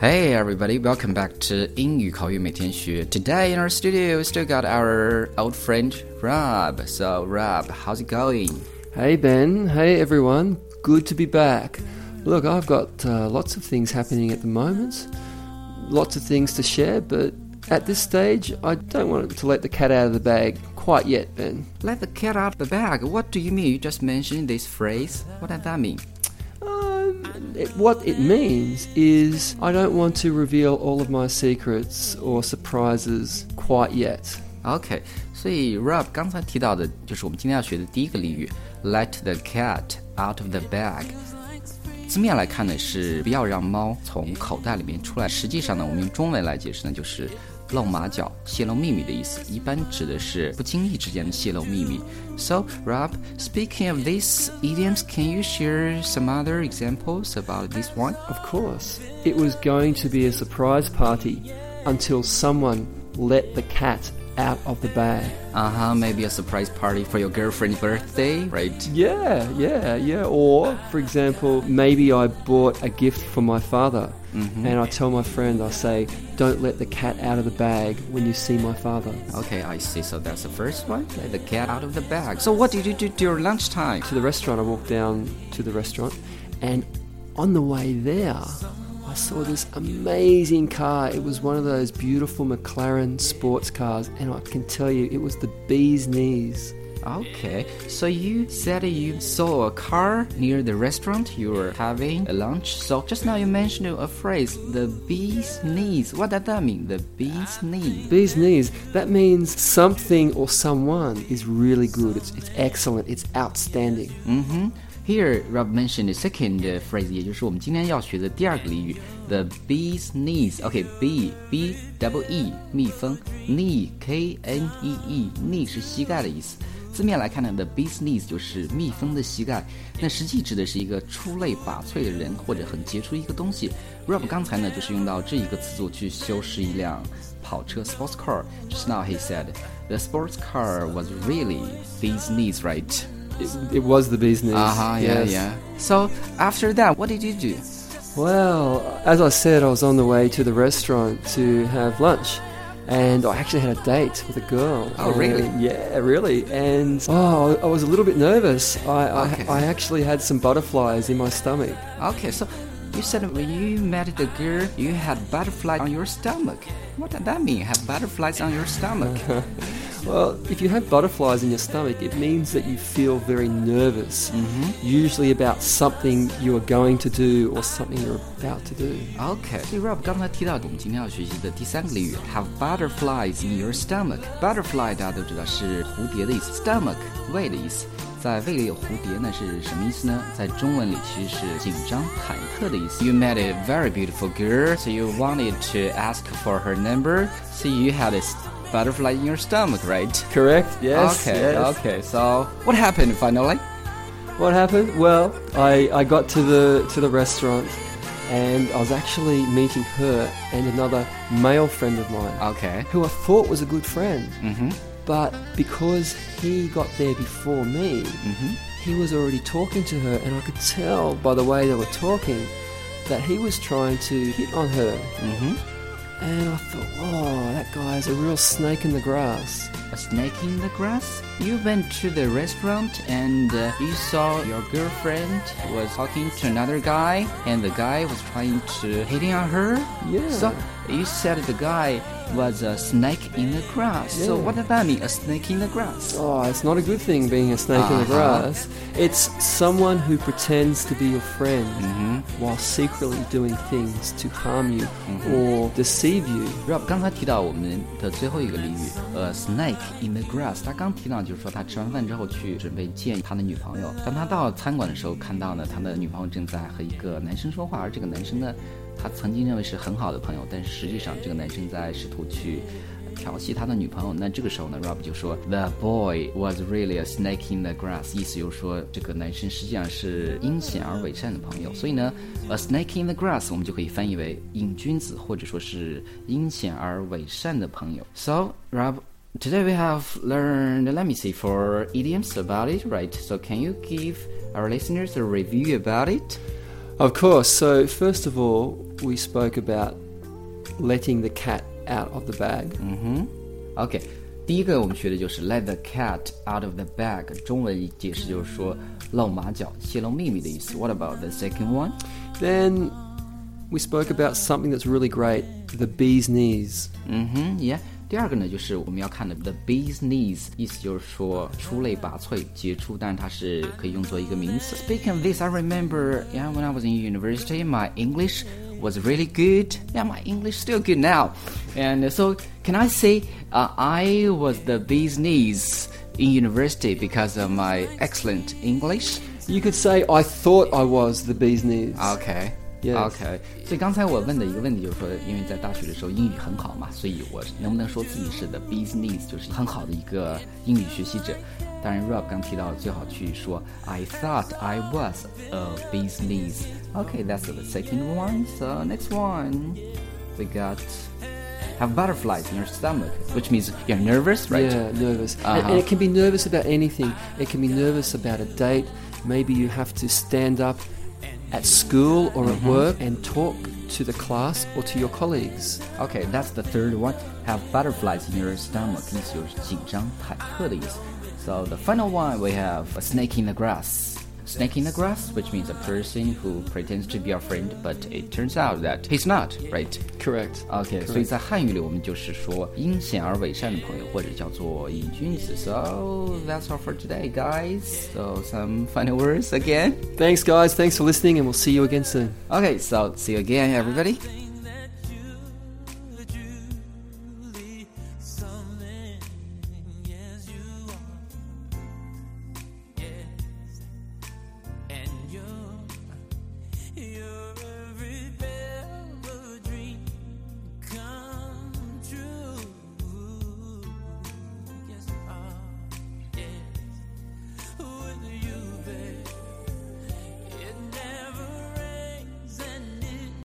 Hey everybody, welcome back to 英语口语每天学. Today in our studio, we still got our old friend Rob. So Rob, how's it going? Hey Ben, hey everyone, good to be back. Look, I've got uh, lots of things happening at the moment, lots of things to share, but at this stage, I don't want to let the cat out of the bag quite yet, Ben. Let the cat out of the bag. What do you mean? You just mentioned this phrase. What does that mean? Um, it, what it means is I don't want to reveal all of my secrets or surprises quite yet. OK，所以 Rob 刚才提到的就是我们今天要学的第一个俚语，Let the cat out of the bag。字面来看呢是不要让猫从口袋里面出来，实际上呢我们用中文来解释呢就是 露马脚、泄露秘密的意思，一般指的是不经意之间的泄露秘密。So, Rob, speaking of these idioms, can you share some other examples about this one? Of course. It was going to be a surprise party until someone let the cat out of the bag. Uh huh, maybe a surprise party for your girlfriend's birthday, right? Yeah, yeah, yeah. Or, for example, maybe I bought a gift for my father. Mm-hmm. And I tell my friend, I say, don't let the cat out of the bag when you see my father. Okay, I see. So that's the first one. Let the cat out of the bag. So what did you do during lunchtime? To the restaurant. I walked down to the restaurant, and on the way there, I saw this amazing car. It was one of those beautiful McLaren sports cars, and I can tell you, it was the bee's knees. Okay, so you said you saw a car near the restaurant you were having a lunch. So just now you mentioned a phrase, the bee's knees. What does that mean? The bee's knees. Bee's knees. That means something or someone is really good. It's, it's excellent. It's outstanding. Mm-hmm. Here, Rob mentioned the second phrase，也就是我们今天要学的第二个俚语，the bee's knees。OK，bee b double e 蜜蜂，knee k n e e，knee 是膝盖的意思。字面来看呢，the bee's knees 就是蜜蜂的膝盖，那实际指的是一个出类拔萃的人或者很杰出一个东西。Rob 刚才呢就是用到这一个词组去修饰一辆跑车 sports car。Just now he said the sports car was really bee's knees, right? It, it was the business. knees. Uh huh. Yeah, yes. yeah. So after that, what did you do? Well, as I said, I was on the way to the restaurant to have lunch. And I actually had a date with a girl. Oh, really? Yeah, really. And oh, I was a little bit nervous. I, okay. I, I actually had some butterflies in my stomach. Okay, so you said when you met the girl, you had butterflies on your stomach. What does that mean? Have butterflies on your stomach? Well, if you have butterflies in your stomach, it means that you feel very nervous, mm-hmm. usually about something you are going to do or something you're about to do. Okay. 所以 Rob 刚才提到我们今天要学习的第三个俚语，have butterflies in your stomach。Butterfly 大家都知道是蝴蝶的意思，stomach 胃的意思。在胃里有蝴蝶呢是什么意思呢？在中文里其实是紧张、忐忑的意思。You met a very beautiful girl, so you wanted to ask for her number, so you had a butterfly in your stomach, right? Correct. Yes. Okay. Yes. Okay. So what happened finally? What happened? Well, I, I got to the to the restaurant and I was actually meeting her and another male friend of mine. Okay. Who I thought was a good friend. Mm-hmm. But because he got there before me, mm-hmm. he was already talking to her, and I could tell by the way they were talking that he was trying to hit on her. Mm-hmm. And I thought, oh, that guy's a real snake in the grass. A snake in the grass? You went to the restaurant and uh, you saw your girlfriend was talking to another guy, and the guy was trying to hitting on her. Yeah. So you said the guy was a snake in the grass. Yeah. So what does that mean? A snake in the grass? Oh, it's not a good thing being a snake uh-huh. in the uh-huh. grass. It's someone who pretends to be your friend mm-hmm. while secretly doing things to harm you mm-hmm. or deceive you. Rob 刚才提到我们的最后一个俚语，呃，snake in the grass。他刚提到就是说他吃完饭之后去准备见他的女朋友，当他到餐馆的时候，看到呢他的女朋友正在和一个男生说话，而这个男生呢。 他曾经认为是很好的朋友，但是实际上这个男生在试图去调戏他的女朋友。那这个时候呢，Rob 就说：“The boy was really a snake in the grass。”意思就是说，这个男生实际上是阴险而伪善的朋友。所以呢，a snake in the grass 我们就可以翻译为瘾君子，或者说是阴险而伪善的朋友。So Rob. Today we have learned, let me see, four idioms about it, right? So can you give our listeners a review about it? Of course. So, first of all, we spoke about letting the cat out of the bag. 嗯哼，OK，第一个我们学的就是 let the cat out of the bag，中文解释就是说露马脚、泄露秘密的意思。What about the second one？ Then we spoke about something that's really great the bee's knees. 嗯哼，Yeah。 第二个呢，就是我们要看的 the bee's knees，意思就是说出类拔萃、杰出，但是它是可以用作一个名词。Speaking of this, I remember, yeah, when I was in university, my English was really good. Yeah, my English still good now. And so, can I say uh, I was the bee's knees in university because of my excellent English? You could say, I thought I was the bee's knees. OK。 Yes. OK，所以刚才我问的一个问题就是说，因为在大学的时候英语很好嘛，所以我能不能说自己是 the bee's knees，就是很好的一个英语学习者？当然，Rob 刚提到最好去说 I thought I was a bee's knees。OK，that's、the second one. So next one, we got have butterflies in your stomach, which means you're nervous, right? Yeah, nervous. And, Uh-huh. and it can be nervous about anything. It can be nervous about a date. Maybe you have to stand up at school or at work and talk to the class or to your colleagues. Okay, that's the third one. Have butterflies in your stomach. 意思就是紧张、忐忑的意思。So the final one we have a snake in the grass. Snake in the grass, which means a person who pretends to be our friend, but it turns out that he's not, right? Correct. OK，所以在汉语里，我们就是说阴险而伪善的朋友，或者叫做瘾君子。So that's all for today, guys. So some final words again. Thanks, guys. Thanks for listening, and we'll see you again soon. Okay, so see you again, everybody.